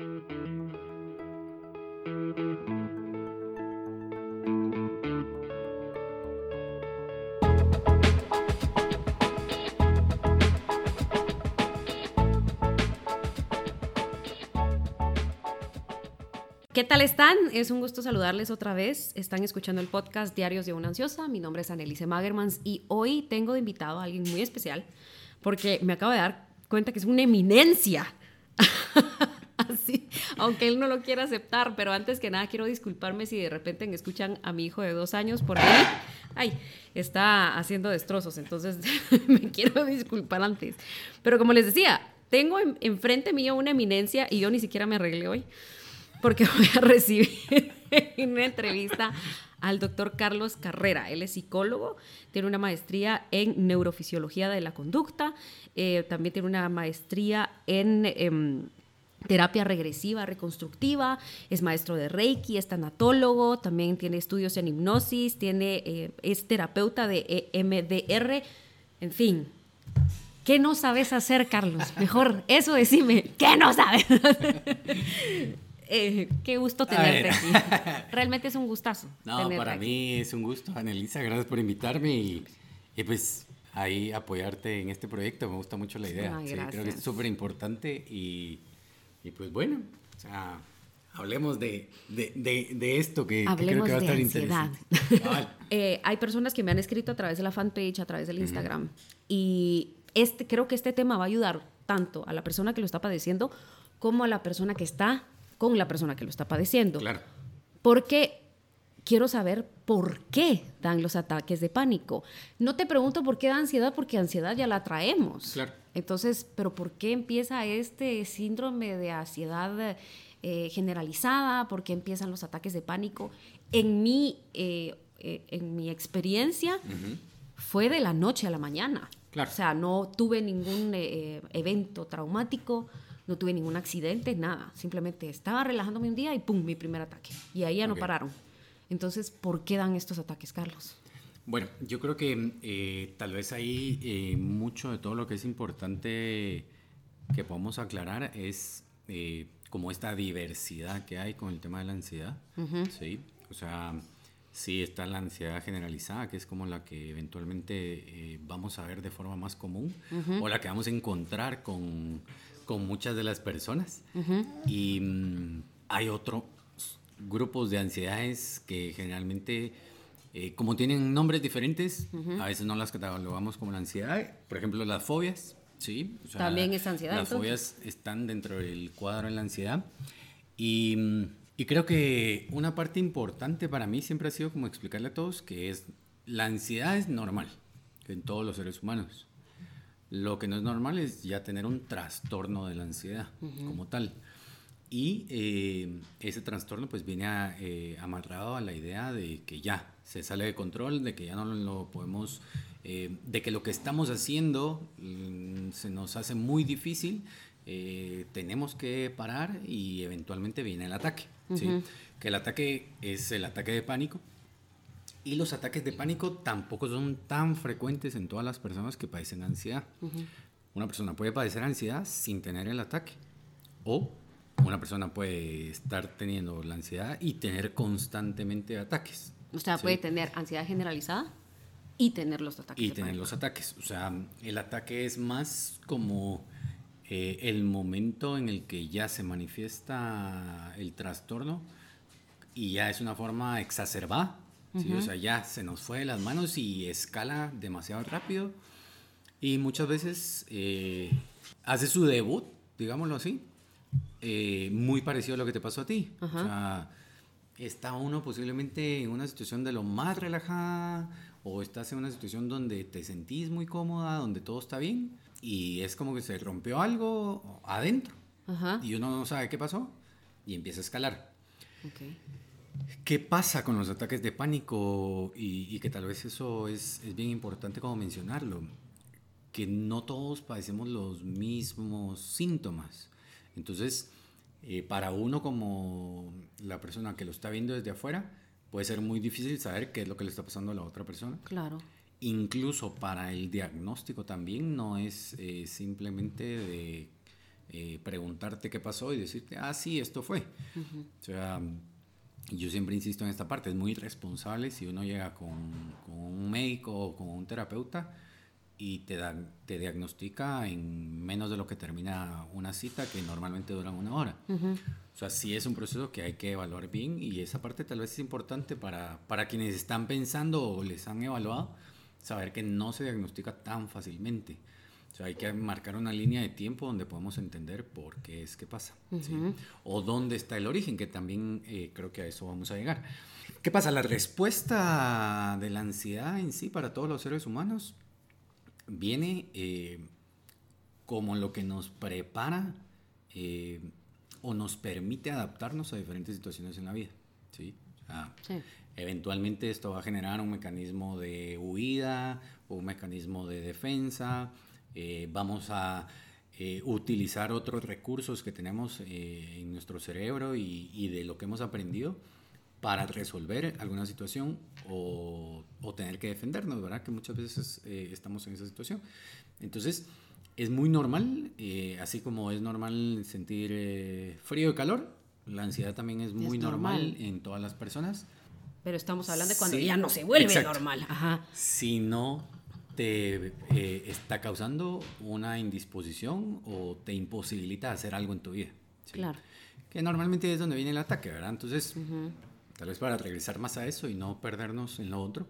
¿Qué tal están? Es un gusto saludarles otra vez. Están escuchando el podcast Diarios de una Ansiosa. Mi nombre es Annelise Magermans y hoy tengo de invitado a alguien muy especial porque me acabo de dar cuenta que es una eminencia. Aunque él no lo quiera aceptar, pero antes que nada quiero disculparme si de repente me escuchan a mi hijo de dos años por ahí. Ay, está haciendo destrozos, entonces me quiero disculpar antes. Pero como les decía, tengo enfrente mío una eminencia y yo ni siquiera me arreglé hoy porque voy a recibir una entrevista al doctor Carlos Carrera. Él es psicólogo, tiene una maestría en neurofisiología de la conducta, eh, también tiene una maestría en... Em, terapia regresiva reconstructiva, es maestro de Reiki, es tanatólogo, también tiene estudios en hipnosis, tiene, eh, es terapeuta de EMDR, en fin. ¿Qué no sabes hacer, Carlos? Mejor eso decime, ¿qué no sabes? Eh, qué gusto tenerte aquí. Realmente es un gustazo. No, para mí es un gusto, Anelisa. Gracias por invitarme y, pues ahí apoyarte en este proyecto. Me gusta mucho la idea. creo que es súper importante y, pues bueno, o sea, hablemos de, esto que, creo que va a estar interesante. Eh, hay personas que me han escrito a través de la fanpage, a través del Instagram y este, creo que este tema va a ayudar tanto a la persona que lo está padeciendo como a la persona que está con la persona que lo está padeciendo. Claro. Porque quiero saber por qué dan los ataques de pánico. No te pregunto por qué da ansiedad, porque ansiedad ya la traemos. Claro. Entonces, pero ¿por qué empieza este síndrome de ansiedad eh, generalizada? ¿Por qué empiezan los ataques de pánico? En mi, eh, eh, en mi experiencia, fue de la noche a la mañana. Claro. O sea, no tuve ningún evento traumático no tuve ningún accidente, nada. Simplemente estaba relajándome un día y ¡pum! mi primer ataque. Y ahí ya no pararon. Entonces, ¿por qué dan estos ataques, Carlos? Bueno, yo creo que eh, tal vez ahí eh, mucho de todo lo que es importante que podamos aclarar es eh, como esta diversidad que hay con el tema de la ansiedad. ¿sí? O sea, sí está la ansiedad generalizada, que es como la que eventualmente vamos a ver de forma más común, o la que vamos a encontrar con con muchas de las personas. Y mm, hay otros grupos de ansiedades que generalmente, eh, como tienen nombres diferentes, a veces no las catalogamos como la ansiedad. Por ejemplo, las fobias, ¿sí? También es ansiedad. Las fobias están dentro del cuadro en la ansiedad. Y, y creo que una parte importante para mí siempre ha sido como explicarle a todos que es la ansiedad es normal en todos los seres humanos. Lo que no es normal es ya tener un trastorno de la ansiedad como tal. Y eh, ese trastorno pues viene eh, amarrado a la idea de que ya se sale de control, de que ya no lo podemos, eh, de que lo que estamos haciendo mm, se nos hace muy difícil, tenemos que parar y eventualmente viene el ataque. Que el ataque es el ataque de pánico, y los ataques de pánico tampoco son tan frecuentes en todas las personas que padecen ansiedad. Una persona puede padecer ansiedad sin tener el ataque. O una persona puede estar teniendo la ansiedad y tener constantemente ataques. O sea, puede tener ansiedad generalizada y tener los ataques. Y tener los ataques. O sea, el ataque es más como eh, el momento en el que ya se manifiesta el trastorno y ya es una forma exacerbada ¿sí? O sea, ya se nos fue de las manos y escala demasiado rápido. Y muchas veces eh, hace su debut, digámoslo así, eh, muy parecido a lo que te pasó a ti. O sea, está uno posiblemente en una situación de lo más relajada o estás en una situación donde te sentís muy cómoda, donde todo está bien y es como que se rompió algo adentro y uno no sabe qué pasó y empieza a escalar. Okay. ¿Qué pasa con los ataques de pánico? Y, que tal vez eso es, es, bien importante como mencionarlo, que no todos padecemos los mismos síntomas. Entonces, eh, para uno como la persona que lo está viendo desde afuera, puede ser muy difícil saber qué es lo que le está pasando a la otra persona. Claro. Incluso para el diagnóstico también no es eh, simplemente de eh, preguntarte qué pasó y decirte, ah, sí, esto fue. O sea, yo siempre insisto en esta parte, es muy responsable si uno llega con, con un médico o con un terapeuta y te, da, te diagnostica en menos de lo que termina una cita, que normalmente duran una hora. O sea, sí es un proceso que hay que evaluar bien y esa parte tal vez es importante para, para quienes están pensando o les han evaluado, saber que no se diagnostica tan fácilmente. O sea, hay que marcar una línea de tiempo donde podemos entender por qué es que pasa. O dónde está el origen, que también eh, creo que a eso vamos a llegar. ¿Qué pasa? La respuesta de la ansiedad en sí para todos los seres humanos viene eh, como lo que nos prepara eh, o nos permite adaptarnos a diferentes situaciones en la vida. ¿sí? Eventualmente esto va a generar un mecanismo de huida o un mecanismo de defensa. Eh, vamos a utilizar otros recursos que tenemos en nuestro cerebro y, y de lo que hemos aprendido para resolver alguna situación o, o, tener que defendernos, ¿verdad? Que muchas veces eh, estamos en esa situación. Entonces, es muy normal, eh, así como es normal sentir eh, frío y calor, la ansiedad también es muy normal. en todas las personas. Pero estamos hablando de cuando ya no se vuelve normal. Ajá. Si no te está causando una indisposición o te imposibilita hacer algo en tu vida. Claro. Que normalmente es donde viene el ataque, ¿verdad? Entonces, tal vez para regresar más a eso y no perdernos en lo otro,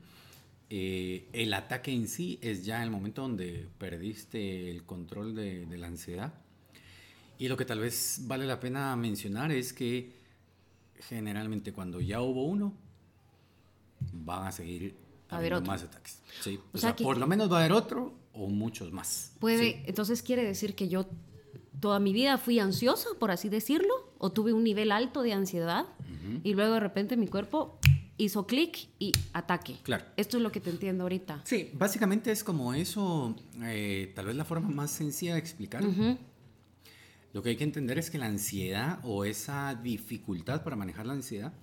eh, el ataque en sí es ya el momento donde perdiste el control de, la ansiedad. Y lo que tal vez vale la pena mencionar es que generalmente cuando ya hubo uno, van a seguir habiendo más ataques. Sí. O, sea, por lo menos va a haber otro o muchos más. Puede, entonces quiere decir que yo toda mi vida fui ansiosa, por así decirlo, o tuve un nivel alto de ansiedad y luego de repente mi cuerpo hizo clic y ataque. Claro. Esto es lo que te entiendo ahorita. Sí, básicamente es como eso, eh, tal vez la forma más sencilla de explicar. Lo que hay que entender es que la ansiedad o esa dificultad para manejar la ansiedad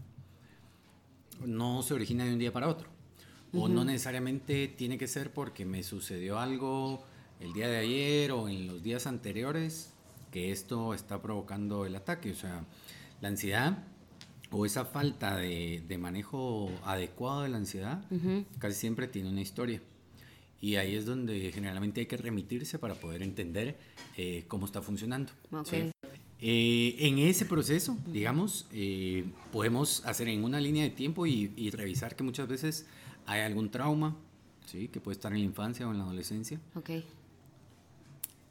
no se origina de un día para otro. O no necesariamente tiene que ser porque me sucedió algo el día de ayer o en los días anteriores que esto está provocando el ataque. O sea, la ansiedad o esa falta de, manejo adecuado de la ansiedad casi siempre tiene una historia. Y ahí es donde generalmente hay que remitirse para poder entender eh, cómo está funcionando. Eh, en ese proceso, digamos, eh, podemos hacer en una línea de tiempo y, y, revisar que muchas veces hay algún trauma, ¿sí? que puede estar en la infancia o en la adolescencia. Okay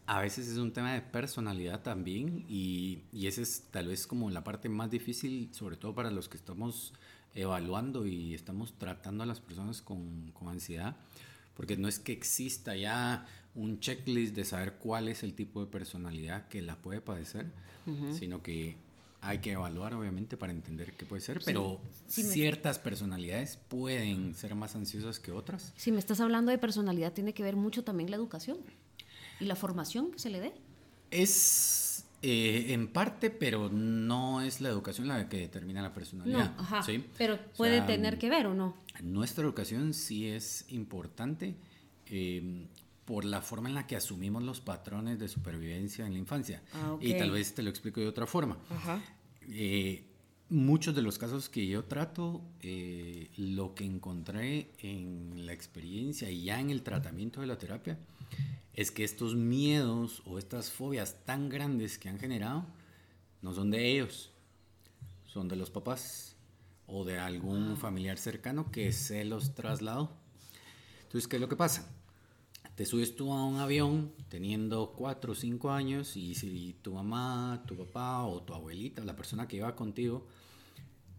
a veces es un tema de personalidad también y, y esa es tal vez como la parte más difícil, sobre todo para los que estamos evaluando y estamos tratando a las personas con, con ansiedad, porque no es que exista ya un checklist de saber cuál es el tipo de personalidad que la puede padecer, sino que hay que evaluar obviamente para entender qué puede ser, pero ciertas personalidades pueden ser más ansiosas que otras. Si me estás hablando de personalidad, tiene que ver mucho también la educación y la formación que se le dé? Es eh, en parte, pero no es la educación la que determina la personalidad. No, ajá, Pero puede tener que ver o no. Nuestra educación sí es importante eh, por la forma en la que asumimos los patrones de supervivencia en la infancia. Ah, y tal vez te lo explico de otra forma. Ajá. Eh, muchos de los casos que yo trato, lo que encontré en la experiencia y ya en el tratamiento de la terapia, es que estos miedos o estas fobias tan grandes que han generado no son de ellos, son de los papás o de algún familiar cercano que se los trasladó. Entonces, ¿qué es lo que pasa? Te subes tú a un avión teniendo 4 o 5 años y si tu mamá, tu papá o tu abuelita, la persona que iba contigo,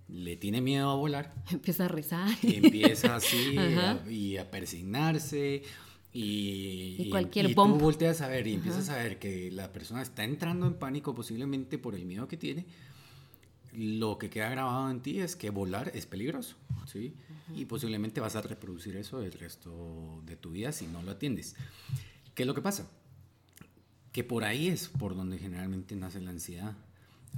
le tiene miedo a volar. Empieza a rezar. Empieza así y a persignarse y, y, cualquier y, tú volteas a ver y empiezas a ver que la persona está entrando en pánico posiblemente por el miedo que tiene, lo que queda grabado en ti es que volar es peligroso, ¿sí? Y posiblemente vas a reproducir eso el resto de tu vida si no lo atiendes. ¿Qué es lo que pasa? Que por ahí es por donde generalmente nace la ansiedad.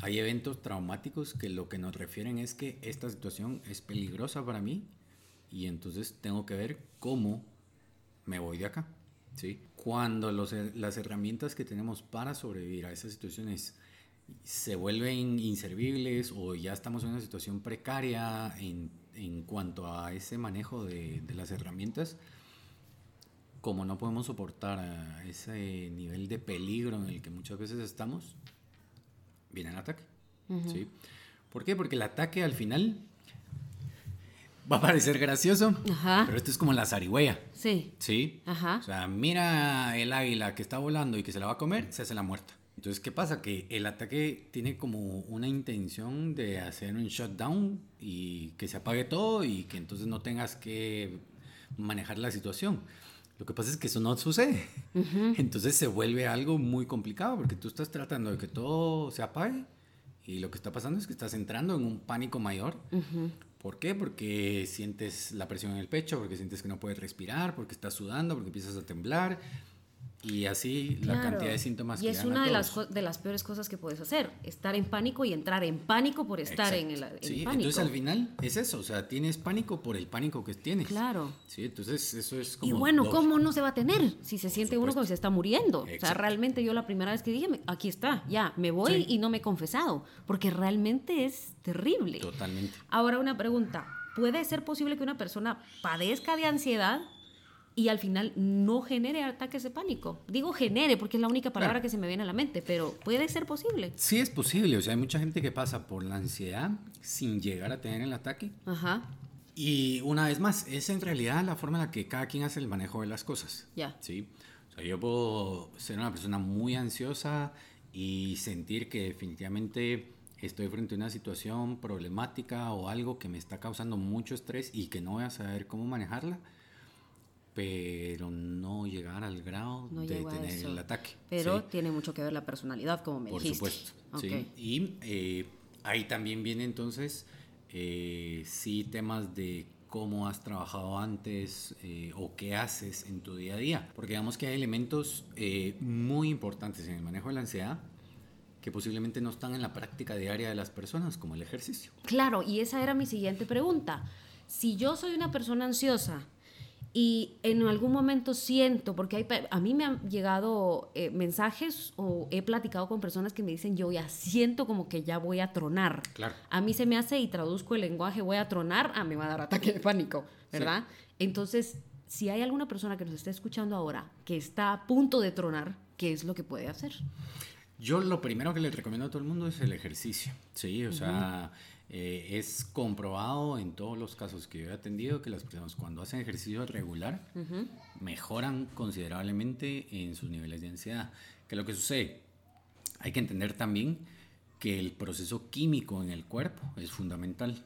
Hay eventos traumáticos que lo que nos refieren es que esta situación es peligrosa para mí y entonces tengo que ver cómo me voy de acá. ¿sí? Cuando los, las herramientas que tenemos para sobrevivir a esas situaciones se vuelven inservibles o ya estamos en una situación precaria en, en cuanto a ese manejo de, de, las herramientas, como no podemos soportar ese nivel de peligro en el que muchas veces estamos, viene el ataque. ¿sí? ¿Por qué? Porque el ataque al final va a parecer gracioso, pero esto es como la zarigüeya. Sí. ¿Sí? Ajá. O sea, mira el águila que está volando y que se la va a comer, se hace la muerta. Entonces, ¿qué pasa? Que el ataque tiene como una intención de hacer un shutdown y que se apague todo y que entonces no tengas que manejar la situación. Lo que pasa es que eso no sucede. Entonces se vuelve algo muy complicado porque tú estás tratando de que todo se apague y lo que está pasando es que estás entrando en un pánico mayor. ¿Por qué? Porque sientes la presión en el pecho, porque sientes que no puedes respirar, porque estás sudando, porque empiezas a temblar. Y así la cantidad de síntomas y que es una de las, de las peores cosas que puedes hacer, estar en pánico y entrar en pánico por estar en el en sí, pánico. Entonces al final es eso, o sea, tienes pánico por el pánico que tienes. Claro. Sí, entonces eso es como... Y bueno, ¿cómo no se va a tener si se siente uno como se está muriendo? O sea, realmente yo la primera vez que dije, aquí está, ya, me voy y no me he confesado, porque realmente es terrible. Totalmente. Ahora una pregunta, ¿puede ser posible que una persona padezca de ansiedad y al final no genere ataques de pánico. Digo genere porque es la única palabra que se me viene a la mente, pero puede ser posible. Sí es posible, o sea, hay mucha gente que pasa por la ansiedad sin llegar a tener el ataque. Ajá. Y una vez más, es en realidad la forma en la que cada quien hace el manejo de las cosas. Ya. Sí. O sea, yo puedo ser una persona muy ansiosa y sentir que definitivamente estoy frente a una situación problemática o algo que me está causando mucho estrés y que no voy a saber cómo manejarla pero no llegar al grado de tener el ataque. Pero tiene mucho que ver la personalidad, como me Por dijiste. Por supuesto, sí. Y eh, ahí también viene entonces, eh, sí, temas de cómo has trabajado antes eh, o qué haces en tu día a día. Porque digamos que hay elementos muy importantes en el manejo de la ansiedad que posiblemente no están en la práctica diaria de las personas, como el ejercicio. Claro, y esa era mi siguiente pregunta. Si yo soy una persona ansiosa, y en algún momento siento, porque hay, a mí me han llegado eh, mensajes o he platicado con personas que me dicen, yo ya siento como que ya voy a tronar. Claro. A mí se me hace y traduzco el lenguaje, voy a tronar, a mí me va a dar ataque de pánico, ¿verdad? Entonces, si hay alguna persona que nos está escuchando ahora que está a punto de tronar, ¿qué es lo que puede hacer? Yo lo primero que le recomiendo a todo el mundo es el ejercicio, ¿sí? O sea, eh, es comprobado en todos los casos que yo he atendido que las personas cuando hacen ejercicio regular mejoran considerablemente en sus niveles de ansiedad. ¿Qué es lo que sucede? Hay que entender también que el proceso químico en el cuerpo es fundamental.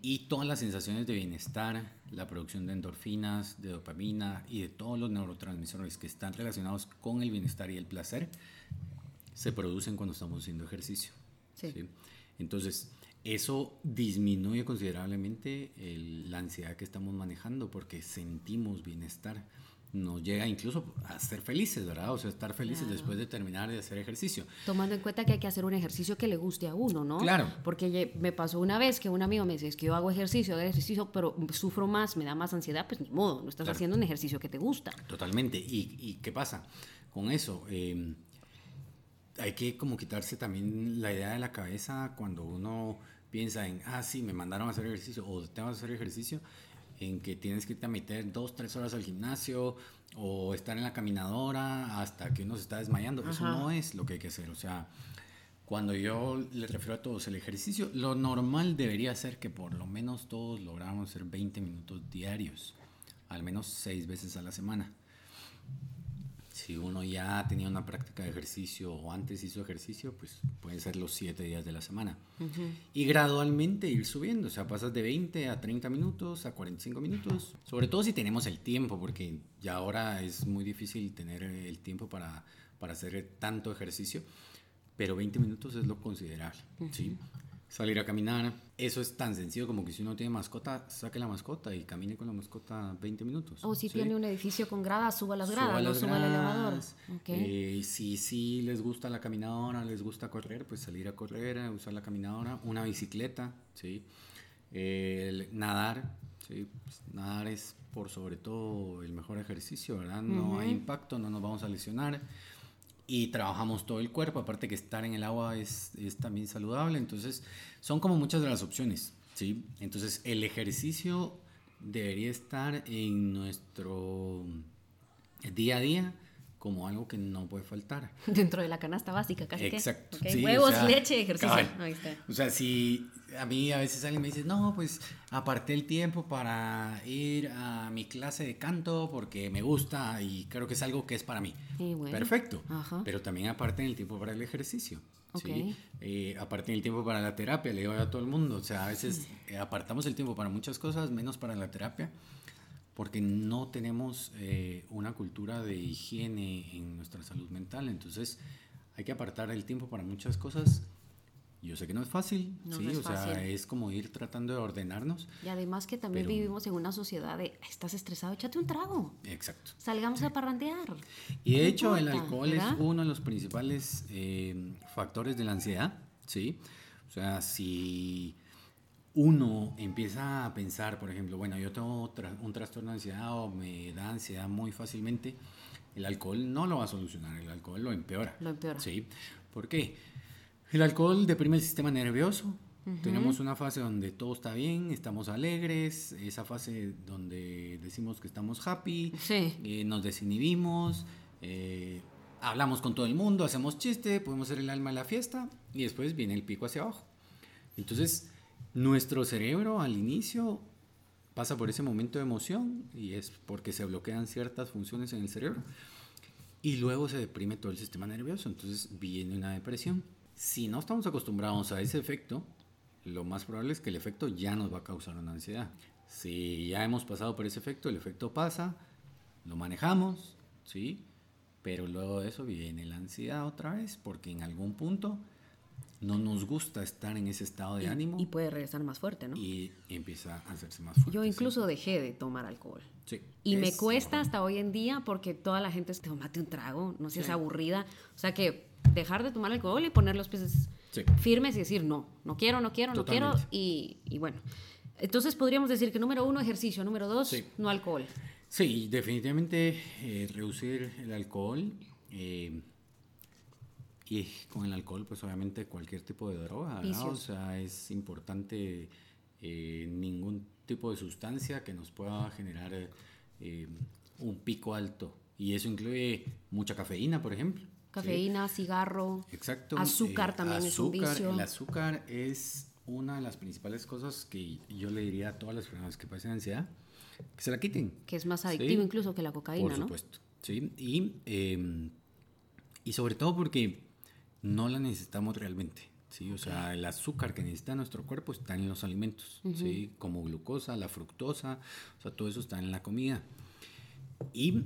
Y todas las sensaciones de bienestar, la producción de endorfinas, de dopamina y de todos los neurotransmisores que están relacionados con el bienestar y el placer se producen cuando estamos haciendo ejercicio. ¿sí? Entonces, eso disminuye considerablemente la ansiedad que estamos manejando porque sentimos bienestar. Nos llega incluso a ser felices, ¿verdad? O sea, estar felices después de terminar de hacer ejercicio. Tomando en cuenta que hay que hacer un ejercicio que le guste a uno, ¿no? Claro. Porque me pasó una vez que un amigo me dice, es que yo hago ejercicio, hago ejercicio, pero sufro más, me da más ansiedad, pues ni modo, no estás haciendo un ejercicio que te gusta. Totalmente. ¿Y, y qué pasa con eso? Eh, hay que como quitarse también la idea de la cabeza cuando uno piensa en, ah, sí, me mandaron a hacer ejercicio o tengo que hacer ejercicio, en que tienes que irte a meter dos, tres horas al gimnasio o estar en la caminadora hasta que uno se está desmayando. Eso no es lo que hay que hacer. O sea, cuando yo le refiero a todos el ejercicio, lo normal debería ser que por lo menos todos lográramos hacer 20 minutos diarios, al menos seis veces a la semana si uno ya tenía una práctica de ejercicio o antes hizo ejercicio, pues pueden ser los siete días de la semana. Y gradualmente ir subiendo, o sea, pasas de 20 a 30 minutos, a 45 minutos, sobre todo si tenemos el tiempo, porque ya ahora es muy difícil tener el tiempo para, para hacer tanto ejercicio, pero 20 minutos es lo considerable, ¿sí? Salir a caminar. Eso es tan sencillo como que si uno tiene mascota, saque la mascota y camine con la mascota 20 minutos. O si tiene un edificio con gradas, suba las gradas, no suba el elevador. Okay. Eh, si, si les gusta la caminadora, les gusta correr, pues salir a correr, usar la caminadora, una bicicleta, ¿sí? El nadar, ¿sí? Pues, nadar es por sobre todo el mejor ejercicio, ¿verdad? No hay impacto, no nos vamos a lesionar y trabajamos todo el cuerpo, aparte que estar en el agua es, es, también saludable, entonces son como muchas de las opciones, ¿sí? Entonces el ejercicio debería estar en nuestro día a día como algo que no puede faltar. Dentro de la canasta básica, casi Exacto. Que. Huevos, leche, ejercicio. Ahí está. O sea, si a mí a veces alguien me dice, no, pues aparté el tiempo para ir a mi clase de canto porque me gusta y creo que es algo que es para mí. Perfecto. Pero también aparten el tiempo para el ejercicio. ¿sí? Eh, aparten el tiempo para la terapia, le digo a todo el mundo. O sea, a veces eh, apartamos el tiempo para muchas cosas, menos para la terapia porque no tenemos eh, una cultura de higiene en nuestra salud mental. Entonces hay que apartar el tiempo para muchas cosas. Yo sé que no es fácil, sí, o sea, es como ir tratando de ordenarnos. Y además que también vivimos en una sociedad de, estás estresado, échate un trago. Exacto. Salgamos a parrandear. Y de hecho el alcohol es uno de los principales eh, factores de la ansiedad, ¿sí? O sea, si uno empieza a pensar, por ejemplo, bueno, yo tengo un trastorno de ansiedad o me da ansiedad muy fácilmente, el alcohol no lo va a solucionar, el alcohol lo empeora. Lo empeora. Sí. ¿Por qué? El alcohol deprime el sistema nervioso. Tenemos una fase donde todo está bien, estamos alegres, esa fase donde decimos que estamos happy, eh, nos desinhibimos, eh, hablamos con todo el mundo, hacemos chiste, podemos ser el alma de la fiesta y después viene el pico hacia abajo. Entonces, nuestro cerebro al inicio pasa por ese momento de emoción y es porque se bloquean ciertas funciones en el cerebro y luego se deprime todo el sistema nervioso, entonces viene una depresión. Si no estamos acostumbrados a ese efecto, lo más probable es que el efecto ya nos va a causar una ansiedad. Si ya hemos pasado por ese efecto, el efecto pasa, lo manejamos, ¿sí? Pero luego de eso viene la ansiedad otra vez, porque en algún punto no nos gusta estar en ese estado de ánimo. Y puede regresar más fuerte, ¿no? Y, empieza a hacerse más fuerte. Yo incluso dejé de tomar alcohol. Sí. Y me cuesta hasta hoy en día porque toda la gente es, tomate un trago, no seas aburrida. O sea que dejar de tomar alcohol y poner los pies firmes y decir, no, no quiero, no quiero, no quiero. Y, bueno, entonces podríamos decir que número uno, ejercicio. Número dos, no alcohol. Sí, definitivamente eh, reducir el alcohol. Eh, y con el alcohol, pues obviamente cualquier tipo de droga, o sea, es importante eh, ningún tipo de sustancia que nos pueda generar eh, un pico alto. Y eso incluye mucha cafeína, por ejemplo. Cafeína, cigarro. Exacto. Azúcar eh, también es un vicio. El azúcar es una de las principales cosas que yo le diría a todas las personas que padecen ansiedad, que se la quiten. Que es más adictivo incluso que la cocaína, ¿no? Por supuesto, sí. Y, em, y sobre todo porque no la necesitamos realmente. ¿sí? O sea, el azúcar que necesita nuestro cuerpo está en los alimentos, ¿sí? como glucosa, la fructosa, o sea, todo eso está en la comida. Y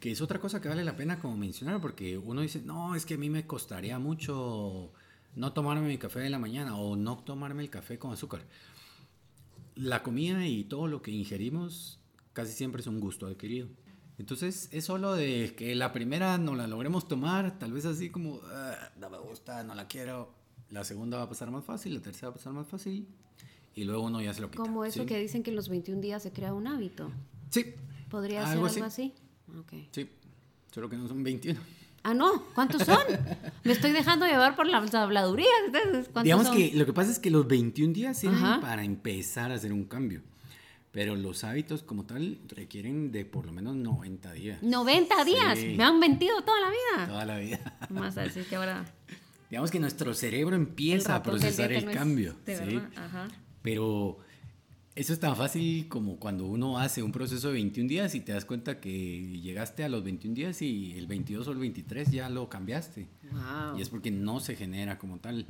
que es otra cosa que vale la pena como mencionar, porque uno dice, no, es que a mí me costaría mucho no tomarme mi café de la mañana o no tomarme el café con azúcar. La comida y todo lo que ingerimos casi siempre es un gusto adquirido. Entonces es solo de que la primera no la logremos tomar, tal vez así como, ah, no me gusta, no la quiero. La segunda va a pasar más fácil, la tercera va a pasar más fácil y luego uno ya se lo quita. Como eso que dicen que en los 21 días se crea un hábito. Sí. ¿Podría ser algo así? Sí, solo que no son 21. Ah, no, ¿cuántos son? Me estoy dejando llevar por la habladuría. Digamos que lo que pasa es que los 21 días sirven para empezar a hacer un cambio. Pero los hábitos como tal requieren de por lo menos 90 días. 90 días, me han mentido toda la vida. Toda la vida. Más así que ahora... Digamos que nuestro cerebro empieza a procesar el cambio. ¿sí? Ajá. Pero eso es tan fácil como cuando uno hace un proceso de 21 días y te das cuenta que llegaste a los 21 días y el 22 o el 23 ya lo cambiaste. Wow. Y es porque no se genera como tal.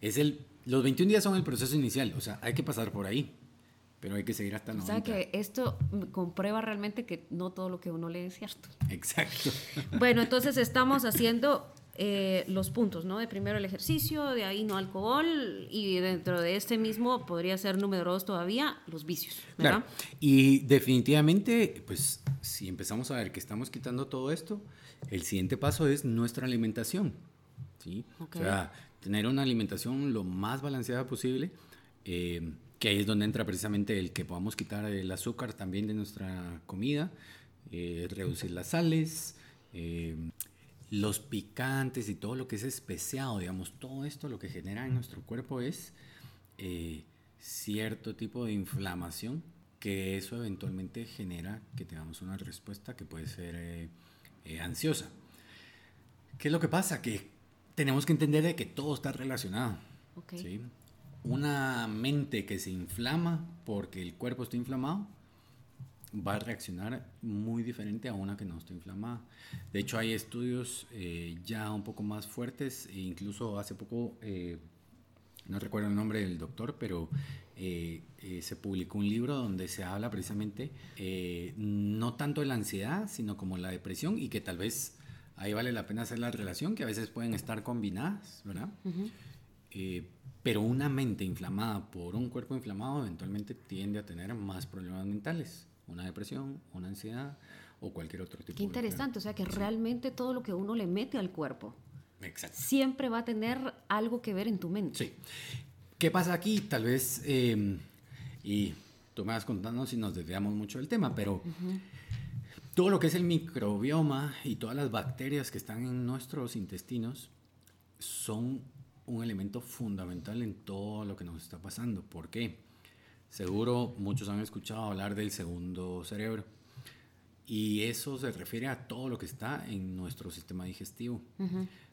Es el, los 21 días son el proceso inicial, o sea, hay que pasar por ahí. Pero hay que seguir hasta 90. O sea que esto comprueba realmente que no todo lo que uno lee es cierto. Exacto. Bueno, entonces estamos haciendo eh, los puntos, ¿no? De primero el ejercicio, de ahí no alcohol y dentro de este mismo podría ser número dos todavía los vicios. ¿verdad? Claro. Y definitivamente, pues si empezamos a ver que estamos quitando todo esto, el siguiente paso es nuestra alimentación. ¿sí? O sea, tener una alimentación lo más balanceada posible. Eh, que ahí es donde entra precisamente el que podamos quitar el azúcar también de nuestra comida, eh, reducir las sales, eh, los picantes y todo lo que es especiado, digamos, todo esto lo que genera en nuestro cuerpo es eh, cierto tipo de inflamación que eso eventualmente genera que tengamos una respuesta que puede ser ansiosa. ¿Qué es lo que pasa? Que tenemos que entender de que todo está relacionado. ¿sí? Una mente que se inflama porque el cuerpo está inflamado va a reaccionar muy diferente a una que no está inflamada. De hecho, hay estudios eh, ya un poco más fuertes, e incluso hace poco, eh, no recuerdo el nombre del doctor, pero eh, se publicó un libro donde se habla precisamente no tanto de la ansiedad, sino como la depresión y que tal vez ahí vale la pena hacer la relación, que a veces pueden estar combinadas, ¿verdad? pero una mente inflamada por un cuerpo inflamado eventualmente tiende a tener más problemas mentales una depresión, una ansiedad o cualquier otro tipo Qué interesante, o sea que realmente todo lo que uno le mete al cuerpo siempre va a tener algo que ver en tu mente. Sí. ¿Qué pasa aquí? Tal vez, em, y tú me vas contando si nos desviamos mucho del tema, pero todo lo que es el microbioma y todas las bacterias que están en nuestros intestinos son un elemento fundamental en todo lo que nos está pasando. ¿Por qué? Seguro muchos han escuchado hablar del segundo cerebro. Y eso se refiere a todo lo que está en nuestro sistema digestivo.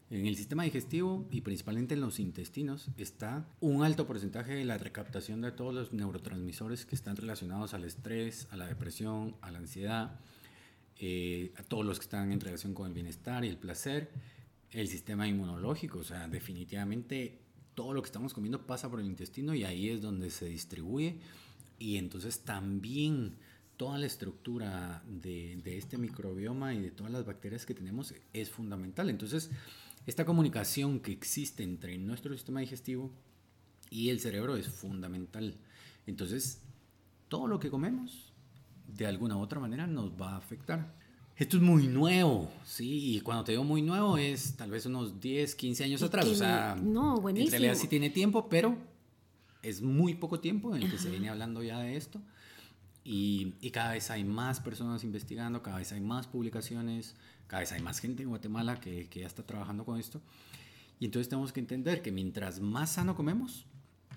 En el sistema digestivo y principalmente en los intestinos está un alto porcentaje de la recaptación de todos los neurotransmisores que están relacionados al estrés, a la depresión, a la ansiedad, eh, a todos los que están en relación con el bienestar y el placer, el sistema inmunológico, o sea, definitivamente todo lo que estamos comiendo pasa por el intestino y ahí es donde se distribuye. Y entonces también toda la estructura de, este microbioma y de todas las bacterias que tenemos es fundamental. Entonces, esta comunicación que existe entre nuestro sistema digestivo y el cerebro es fundamental. Entonces, todo lo que comemos, de alguna u otra manera, nos va a afectar. Esto es muy nuevo, sí, y cuando te digo muy nuevo es tal vez unos 10, 15 años atrás, o sea, no, buenísimo. en realidad sí tiene tiempo, pero es muy poco tiempo en el que se viene hablando ya de esto, y, y, cada vez hay más personas investigando, cada vez hay más publicaciones, cada vez hay más gente en Guatemala que, que ya está trabajando con esto, y entonces tenemos que entender que mientras más sano comemos,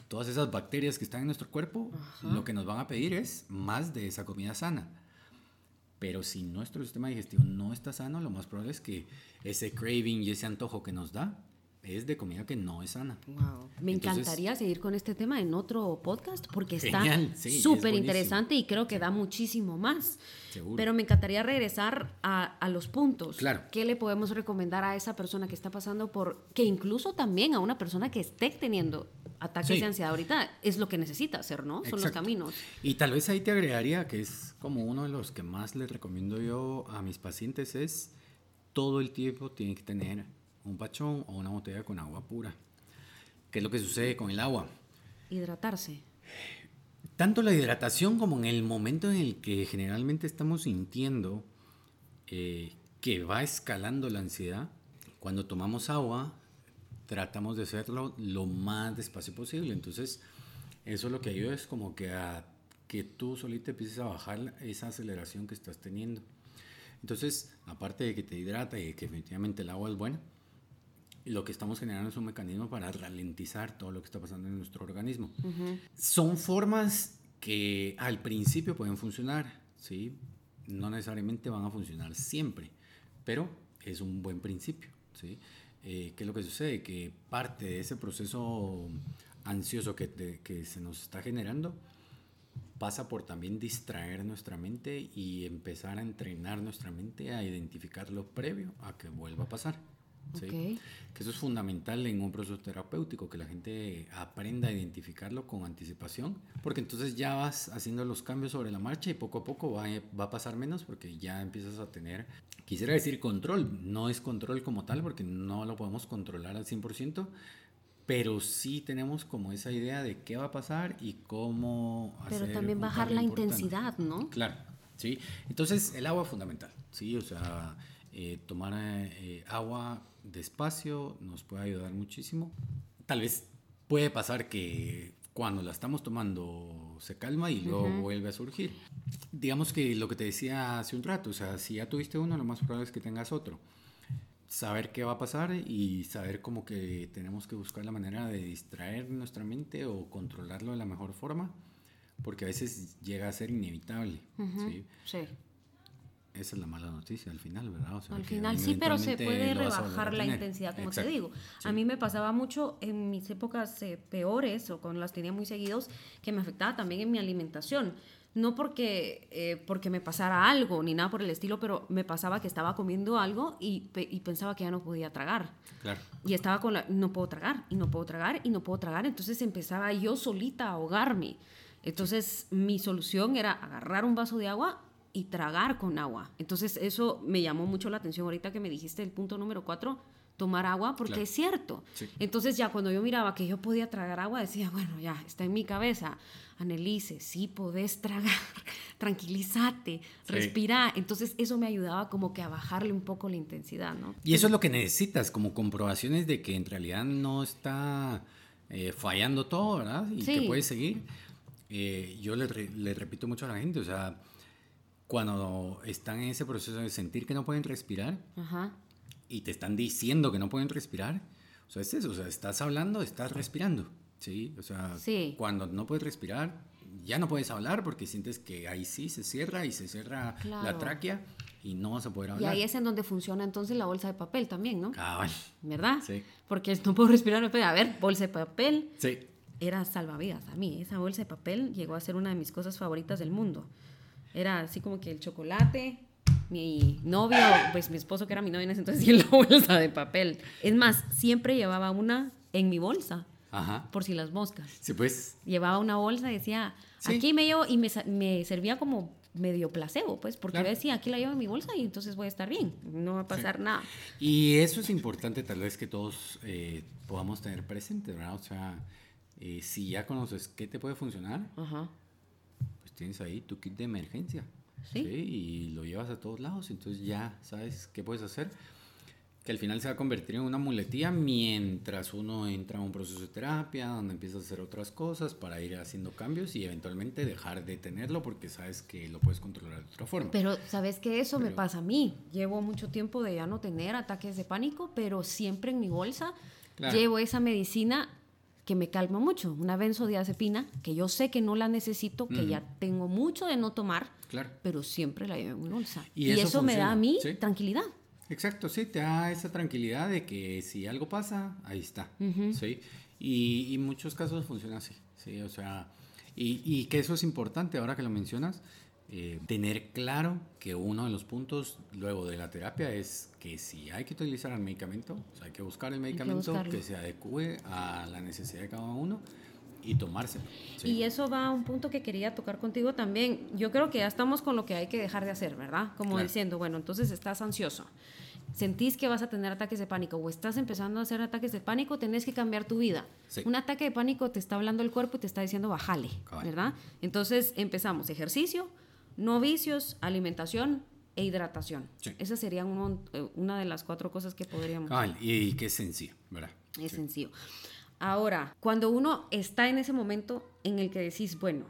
todas esas bacterias que están en nuestro cuerpo, lo que nos van a pedir es más de esa comida sana. Pero si nuestro sistema digestivo no está sano, lo más probable es que ese craving y ese antojo que nos da es de comida que no es sana. Wow. Me encantaría seguir con este tema en otro podcast porque está súper interesante y creo que da muchísimo más. Seguro. Pero me encantaría regresar a, a, los puntos. Claro. ¿Qué le podemos recomendar a esa persona que está pasando por, que incluso también a una persona que esté teniendo ataques de ansiedad ahorita es lo que necesita hacer, ¿no? Son los caminos. Y tal vez ahí te agregaría que es como uno de los que más les recomiendo yo a mis pacientes es todo el tiempo tienen que tener un pachón o una botella con agua pura. ¿Qué es lo que sucede con el agua? Hidratarse. Tanto la hidratación como en el momento en el que generalmente estamos sintiendo eh, que va escalando la ansiedad, cuando tomamos agua, tratamos de hacerlo lo más despacio posible. Entonces, eso lo que ayuda es como que a que tú solito empieces a bajar esa aceleración que estás teniendo. Entonces, aparte de que te hidrata y que efectivamente el agua es buena, lo que estamos generando es un mecanismo para ralentizar todo lo que está pasando en nuestro organismo. Son formas que al principio pueden funcionar, ¿sí? No necesariamente van a funcionar siempre, pero es un buen principio, ¿sí? Eh, ¿Qué es lo que sucede? Que parte de ese proceso ansioso que, que se nos está generando pasa por también distraer nuestra mente y empezar a entrenar nuestra mente a identificar lo previo a que vuelva a pasar. ¿Sí? Que eso es fundamental en un proceso terapéutico, que la gente aprenda a identificarlo con anticipación, porque entonces ya vas haciendo los cambios sobre la marcha y poco a poco va, va a pasar menos porque ya empiezas a tener, quisiera decir control, no es control como tal porque no lo podemos controlar al 100%, pero sí tenemos como esa idea de qué va a pasar y cómo hacer. Pero también bajar la intensidad, ¿no? Claro, sí. Entonces, el agua es fundamental, sí, o sea, eh, tomar eh, agua despacio nos puede ayudar muchísimo. Tal vez puede pasar que cuando la estamos tomando se calma y luego vuelve a surgir. Digamos que lo que te decía hace un rato, o sea, si ya tuviste uno, lo más probable es que tengas otro. Saber qué va a pasar y saber como que tenemos que buscar la manera de distraer nuestra mente o controlarlo de la mejor forma, porque a veces llega a ser inevitable. ¿sí? sí. Esa es la mala noticia al final, ¿verdad? al final sí, pero se puede rebajar la intensidad, como te digo. A mí me pasaba mucho en mis épocas eh, peores o cuando las tenía muy seguidos, que me afectaba también en mi alimentación. No porque, eh, porque me pasara algo ni nada por el estilo, pero me pasaba que estaba comiendo algo y, y pensaba que ya no podía tragar. Claro. Y estaba con la, no puedo tragar, y no puedo tragar, y no puedo tragar. Entonces empezaba yo solita a ahogarme. Entonces mi solución era agarrar un vaso de agua y tragar con agua. Entonces eso me llamó mucho la atención ahorita que me dijiste el punto número cuatro, tomar agua, porque es cierto. Entonces ya cuando yo miraba que yo podía tragar agua, decía, bueno, ya, está en mi cabeza. Anelice, sí podés tragar, tranquilízate, respira. Entonces eso me ayudaba como que a bajarle un poco la intensidad, ¿no? Y eso es lo que necesitas, como comprobaciones de que en realidad no está eh, fallando todo, ¿verdad? Y que puedes seguir. Eh, yo le, le repito mucho a la gente, o sea, cuando están en ese proceso de sentir que no pueden respirar y te están diciendo que no pueden respirar, o sea, es eso, o sea, estás hablando, estás respirando, ¿sí? O sea, cuando no puedes respirar, ya no puedes hablar porque sientes que ahí sí se cierra y se cierra la tráquea y no vas a poder hablar. Y ahí es en donde funciona entonces la bolsa de papel también, ¿no? Cabal. ¿Verdad? Sí. Porque no puedo respirar, no puedo. A ver, bolsa de papel. Sí. Era salvavidas a mí. Esa bolsa de papel llegó a ser una de mis cosas favoritas del mundo. Era así como que el chocolate, mi novio, pues mi esposo que era mi novio en ese entonces, y la bolsa de papel. Es más, siempre llevaba una en mi bolsa. Ajá. Por si las moscas. Sí, pues. Llevaba una bolsa y decía, aquí me llevo, y me, me, servía como medio placebo, pues, porque decía, aquí la llevo en mi bolsa y entonces voy a estar bien, no va a pasar nada. Y eso es importante tal vez que todos eh, podamos tener presente, ¿verdad? O sea, eh, si ya conoces qué te puede funcionar, Ajá tienes ahí tu kit de emergencia. ¿Sí? Y lo llevas a todos lados, entonces ya sabes qué puedes hacer. Que al final se va a convertir en una muletilla mientras uno entra a un proceso de terapia, donde empiezas a hacer otras cosas para ir haciendo cambios y eventualmente dejar de tenerlo porque sabes que lo puedes controlar de otra forma. Pero sabes que eso me pasa a mí. Llevo mucho tiempo de ya no tener ataques de pánico, pero siempre en mi bolsa llevo esa medicina que me calma mucho, una benzodiazepina, que yo sé que no la necesito, que ya tengo mucho de no tomar, claro. pero siempre la llevo en mi bolsa. Y, eso, me da a mí tranquilidad. Exacto, sí, te da esa tranquilidad de que si algo pasa, ahí está, ¿sí? Y, en muchos casos funciona así, ¿sí? O sea, y, y que eso es importante ahora que lo mencionas, eh, tener claro que uno de los puntos luego de la terapia es que si hay que utilizar el medicamento, hay que buscar el medicamento que, se adecue a la necesidad de cada uno y tomárselo. Y eso va a un punto que quería tocar contigo también. Yo creo que ya estamos con lo que hay que dejar de hacer, ¿verdad? Como diciendo, bueno, entonces estás ansioso, sentís que vas a tener ataques de pánico o estás empezando a hacer ataques de pánico, tenés que cambiar tu vida. Un ataque de pánico te está hablando el cuerpo y te está diciendo bájale, ¿verdad? Entonces empezamos ejercicio, no vicios, alimentación e hidratación. Esa sería eh, una de las cuatro cosas que podríamos... Ah, y, que es sencillo, ¿verdad? Es sencillo. Ahora, cuando uno está en ese momento en el que decís, bueno,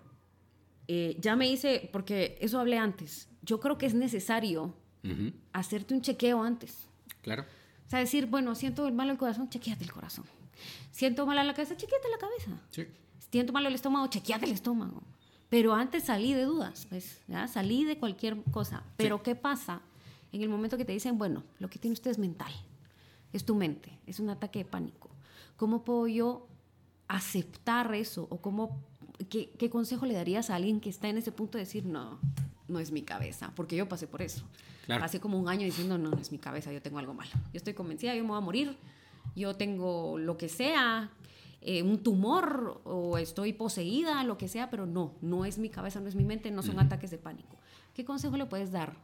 eh, ya me hice, porque eso hablé antes, yo creo que es necesario hacerte un chequeo antes. Claro. O sea, decir, bueno, siento mal el corazón, chequeate el corazón. Siento mal la cabeza, chequeate la cabeza. Sí. Siento mal el estómago, chequeate el estómago. Pero antes salí de dudas, pues, salí de cualquier cosa. Pero ¿qué pasa en el momento que te dicen, bueno, lo que tiene usted es mental, es tu mente, es un ataque de pánico? ¿Cómo puedo yo aceptar eso? ¿O cómo, qué, qué consejo le darías a alguien que está en ese punto de decir, no, no es mi cabeza? Porque yo pasé por eso. Claro. Pasé como un año diciendo, no, no es mi cabeza, yo tengo algo malo. Yo estoy convencida, yo me voy a morir, yo tengo lo que sea, eh, un tumor o estoy poseída, lo que sea, pero no, no es mi cabeza, no es mi mente, no son ataques de pánico. ¿Qué consejo le puedes dar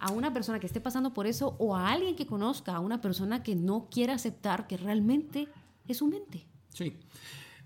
a una persona que esté pasando por eso o a alguien que conozca, a una persona que no quiera aceptar que realmente es su mente? Sí,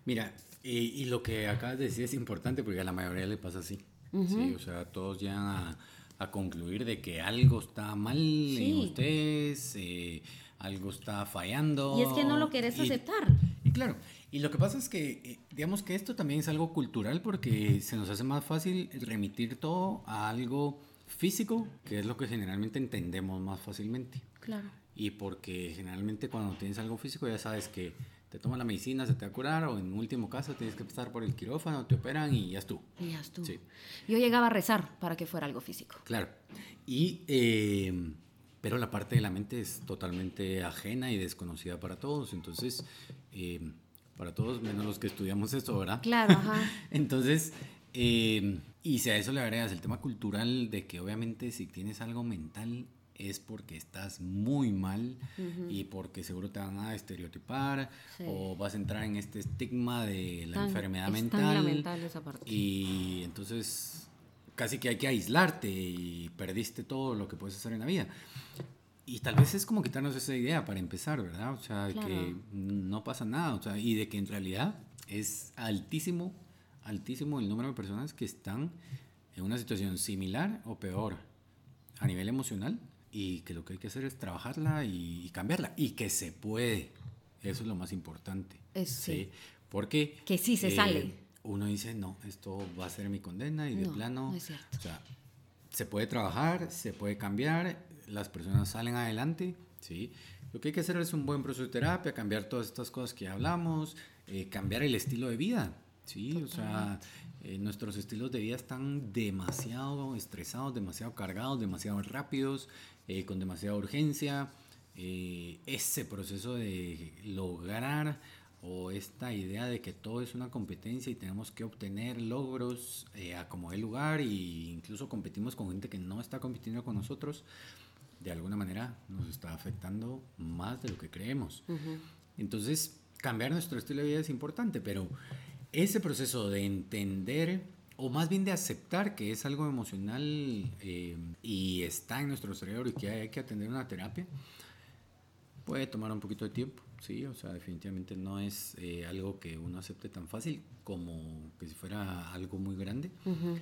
mira, y, lo que acabas de decir es importante porque a la mayoría le pasa así. Sí, o sea, todos llegan a, a, concluir de que algo está mal en ustedes, eh, algo está fallando. Y es que no lo querés aceptar. Y claro, y lo que pasa es que eh, digamos que esto también es algo cultural porque se nos hace más fácil remitir todo a algo físico, que es lo que generalmente entendemos más fácilmente. Claro. Y porque generalmente cuando tienes algo físico ya sabes que te toman la medicina, se te va a curar, o en último caso tienes que pasar por el quirófano, te operan y ya es tú. Y ya es tú. Sí. Yo llegaba a rezar para que fuera algo físico. Claro. Y, eh, pero la parte de la mente es totalmente ajena y desconocida para todos. Entonces, eh, para todos, menos los que estudiamos esto, ¿verdad? Claro, ajá. Entonces, eh, y si a eso le agregas el tema cultural de que obviamente si tienes algo mental es porque estás muy mal y porque seguro te van a estereotipar Sí. o vas a entrar en este estigma de la Tan- enfermedad mental. esa parte. Y entonces casi que hay que aislarte y perdiste todo lo que puedes hacer en la vida. Y tal vez es como quitarnos esa idea para empezar, ¿verdad? O sea, Claro. que no pasa nada, o sea, y de que en realidad es altísimo, altísimo el número de personas que están en una situación similar o peor a nivel emocional y que lo que hay que hacer es trabajarla y, cambiarla y que se puede. Eso es lo más importante. Es- sí. Porque Que sí se sale. Uno dice, no, esto va a ser mi condena y de No, plano, no es cierto. o sea, se puede trabajar, se puede cambiar, las personas salen adelante, ¿sí? Lo que hay que hacer es un buen proceso de terapia, cambiar todas estas cosas que hablamos, eh, cambiar el estilo de vida, ¿sí? O sea, eh, nuestros estilos de vida están demasiado estresados, demasiado cargados, demasiado rápidos, eh, con demasiada urgencia. Eh, ese proceso de lograr o esta idea de que todo es una competencia y tenemos que obtener logros eh, a como el lugar e incluso competimos con gente que no está compitiendo con nosotros, de alguna manera nos está afectando más de lo que creemos. Entonces, cambiar nuestro estilo de vida es importante, pero ese proceso de entender, o más bien de aceptar que es algo emocional eh, y está en nuestro cerebro y que hay que atender una terapia, puede tomar un poquito de tiempo, sí, o sea, definitivamente no es eh, algo que uno acepte tan fácil como que si fuera algo muy grande. Ujú.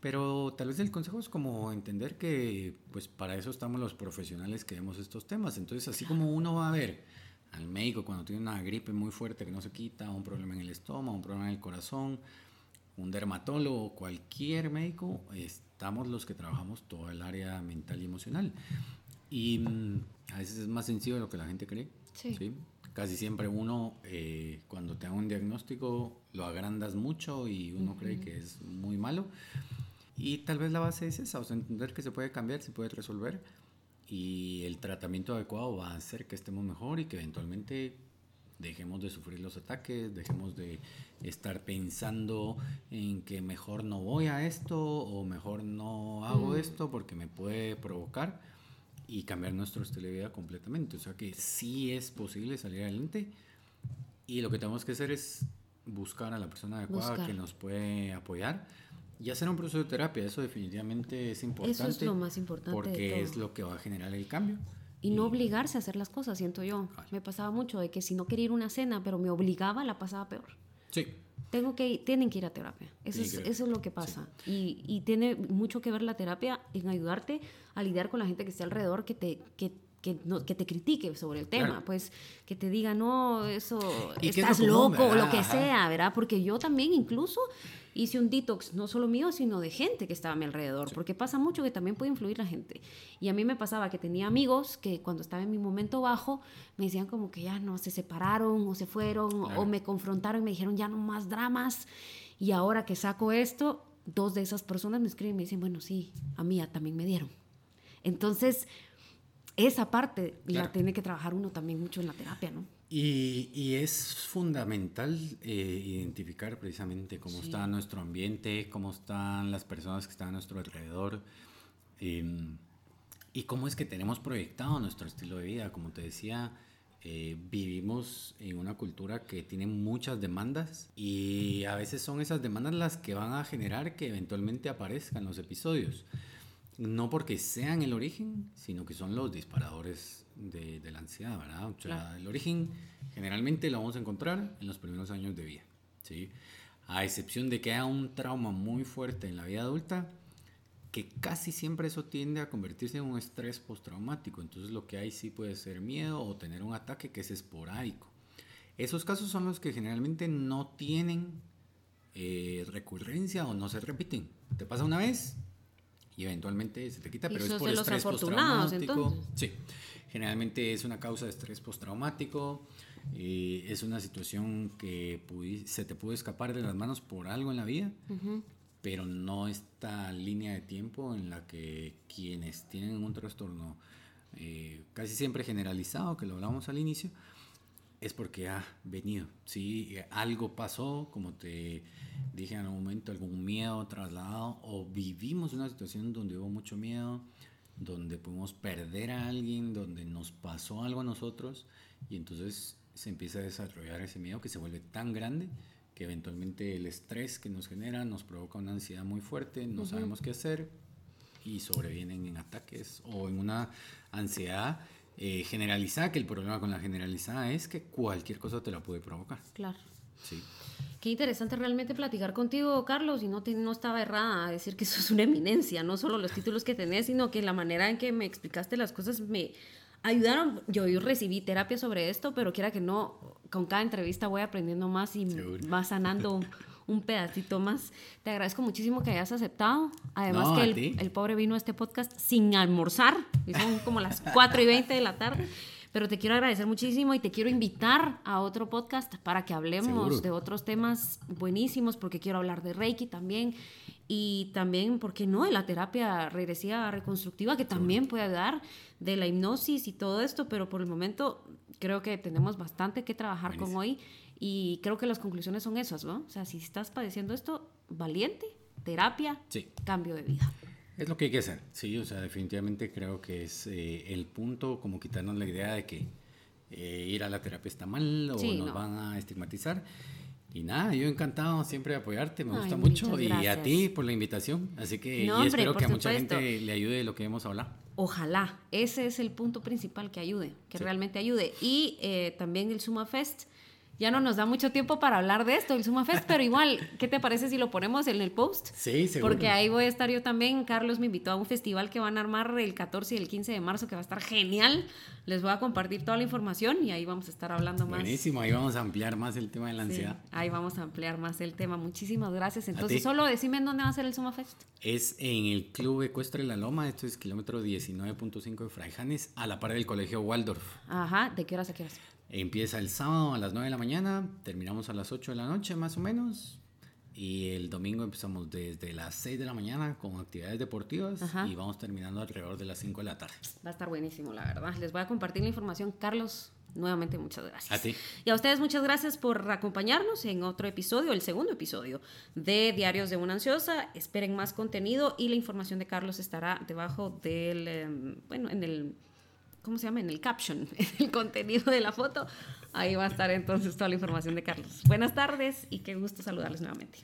Pero tal vez el consejo es como entender que pues para eso estamos los profesionales que vemos estos temas. Entonces, así como uno va a ver al médico cuando tiene una gripe muy fuerte que no se quita, un problema en el estómago, un problema en el corazón, un dermatólogo, cualquier médico, estamos los que trabajamos todo el área mental y emocional. Y mm, a veces es más sencillo de lo que la gente cree. Sí. Casi siempre uno, eh, cuando te da un diagnóstico, lo agrandas mucho y uno cree que es muy malo. Y tal vez la base es esa, o sea, entender que se puede cambiar, se puede resolver y el tratamiento adecuado va a hacer que estemos mejor y que eventualmente dejemos de sufrir los ataques, dejemos de estar pensando en que mejor no voy a esto o mejor no hago esto porque me puede provocar y cambiar nuestro estilo de vida completamente. O sea que sí es posible salir adelante y lo que tenemos que hacer es buscar a la persona adecuada Buscar. que nos puede apoyar y hacer un proceso de terapia. Eso definitivamente es importante. Eso es lo más importante Porque es lo que va a generar el cambio. Y no obligarse a hacer las cosas, siento yo. Cabal. Me pasaba mucho de que si no quería ir a una cena, pero me obligaba, la pasaba peor. Sí, Tengo que tienen que ir a terapia. Eso, es, eso es lo que pasa. Y, y tiene mucho que ver la terapia en ayudarte a lidiar con la gente que esté alrededor que te, que, que, no- que te critique sobre el tema. Claro. Pues que te diga, no, eso, ¿Y qué es estás lo común, loco o lo que sea, ¿verdad? Porque yo también incluso hice un detox, no solo mío, sino de gente que estaba a mi alrededor. Porque pasa mucho que también puede influir la gente. Y a mí me pasaba que tenía amigos que cuando estaba en mi momento bajo me decían como que ya no se separaron o se fueron Claro. o me confrontaron y me dijeron ya no más dramas. Y ahora que saco esto, dos de esas personas me escriben y me dicen, bueno, sí, a mí ya también me dieron. Entonces, esa parte Claro. la tiene que trabajar uno también mucho en la terapia, ¿no? Y, y es fundamental eh, identificar precisamente cómo Sí. está nuestro ambiente, cómo están las personas que están a nuestro alrededor eh, y cómo es que tenemos proyectado nuestro estilo de vida. Como te decía, eh, vivimos en una cultura que tiene muchas demandas y a veces son esas demandas las que van a generar que eventualmente aparezcan los episodios. No porque sean el origen, sino que son los disparadores de, de la ansiedad, ¿verdad? O sea, Claro. el origen generalmente lo vamos a encontrar en los primeros años de vida, ¿sí? A excepción de que haya un trauma muy fuerte en la vida adulta, que casi siempre eso tiende a convertirse en un estrés postraumático. Entonces lo que hay sí puede ser miedo o tener un ataque que es esporádico. Esos casos son los que generalmente no tienen eh, recurrencia o no se repiten. Te pasa una vez y eventualmente se te quita, pero es por estrés postraumático. Sí, generalmente es una causa de estrés postraumático. Eh, es una situación que se te puede escapar de las manos por algo en la vida, pero no esta línea de tiempo en la que quienes tienen un trastorno eh, casi siempre generalizado, que lo hablamos al inicio, es porque ha venido, ¿sí? Algo pasó, como te dije en algún momento, algún miedo trasladado, o vivimos una situación donde hubo mucho miedo, donde pudimos perder a alguien, donde nos pasó algo a nosotros, y entonces se empieza a desarrollar ese miedo que se vuelve tan grande que eventualmente el estrés que nos genera nos provoca una ansiedad muy fuerte, no sabemos qué hacer y sobrevienen en ataques o en una ansiedad eh, generalizada, que el problema con la generalizada es que cualquier cosa te la puede provocar. Claro. Sí. Qué interesante realmente platicar contigo, Carlos, y no, te, no estaba errada a decir que eso es una eminencia, no solo los títulos que tenés, sino que la manera en que me explicaste las cosas me ayudaron. Yo, yo recibí terapia sobre esto, pero quiera que no, con cada entrevista voy aprendiendo más y va sanando un pedacito más. Te agradezco muchísimo que hayas aceptado. Además que el, el, pobre vino a este podcast sin almorzar, y son como las 4 y 20 de la tarde. Pero te quiero agradecer muchísimo y te quiero invitar a otro podcast para que hablemos de otros temas buenísimos, porque quiero hablar de Reiki también y también, ¿por qué no?, de la terapia regresiva reconstructiva, que también puede ayudar, de la hipnosis y todo esto, pero por el momento creo que tenemos bastante que trabajar con hoy y creo que las conclusiones son esas, ¿no? O sea, si estás padeciendo esto, valiente, terapia, cambio de vida. Es lo que hay que hacer, sí, o sea, definitivamente creo que es eh, el punto, como quitarnos la idea de que eh, ir a la terapia está mal o nos van a estigmatizar. Y nada, yo encantado siempre de apoyarte, me gusta mucho y a ti por la invitación, así que espero que a mucha gente le ayude lo que hemos hablado. Ojalá, ese es el punto principal que ayude, que realmente ayude. Y eh, también el Suma Fest, ya no nos da mucho tiempo para hablar de esto, el Suma Fest, pero igual, ¿qué te parece si lo ponemos en el post? Sí, seguro. Porque ahí voy a estar yo también. Carlos me invitó a un festival que van a armar el 14 y el 15 de marzo, que va a estar genial. Les voy a compartir toda la información y ahí vamos a estar hablando más. Buenísimo, ahí vamos a ampliar más el tema de la ansiedad. ahí vamos a ampliar más el tema. Muchísimas gracias. Entonces, solo decime en dónde va a ser el Suma Fest. Es en el Club Ecuestre La Loma, esto es kilómetro 19.5 de Fraijanes, a la par del Colegio Waldorf. Ajá, ¿de qué horas a qué horas? Empieza el sábado a las 9 de la mañana, terminamos a las 8 de la noche más o menos. Y el domingo empezamos desde las 6 de la mañana con actividades deportivas y vamos terminando alrededor de las 5 de la tarde. Va a estar buenísimo, la verdad. Les voy a compartir la información. Carlos, nuevamente muchas gracias. A ti. Y a ustedes muchas gracias por acompañarnos en otro episodio, el segundo episodio de Diarios de una Ansiosa. Esperen más contenido y la información de Carlos estará debajo del, em, bueno, en el ¿cómo se llama? En el caption, en el contenido de la foto. Ahí va a estar entonces toda la información de Carlos. Buenas tardes y qué gusto saludarles nuevamente.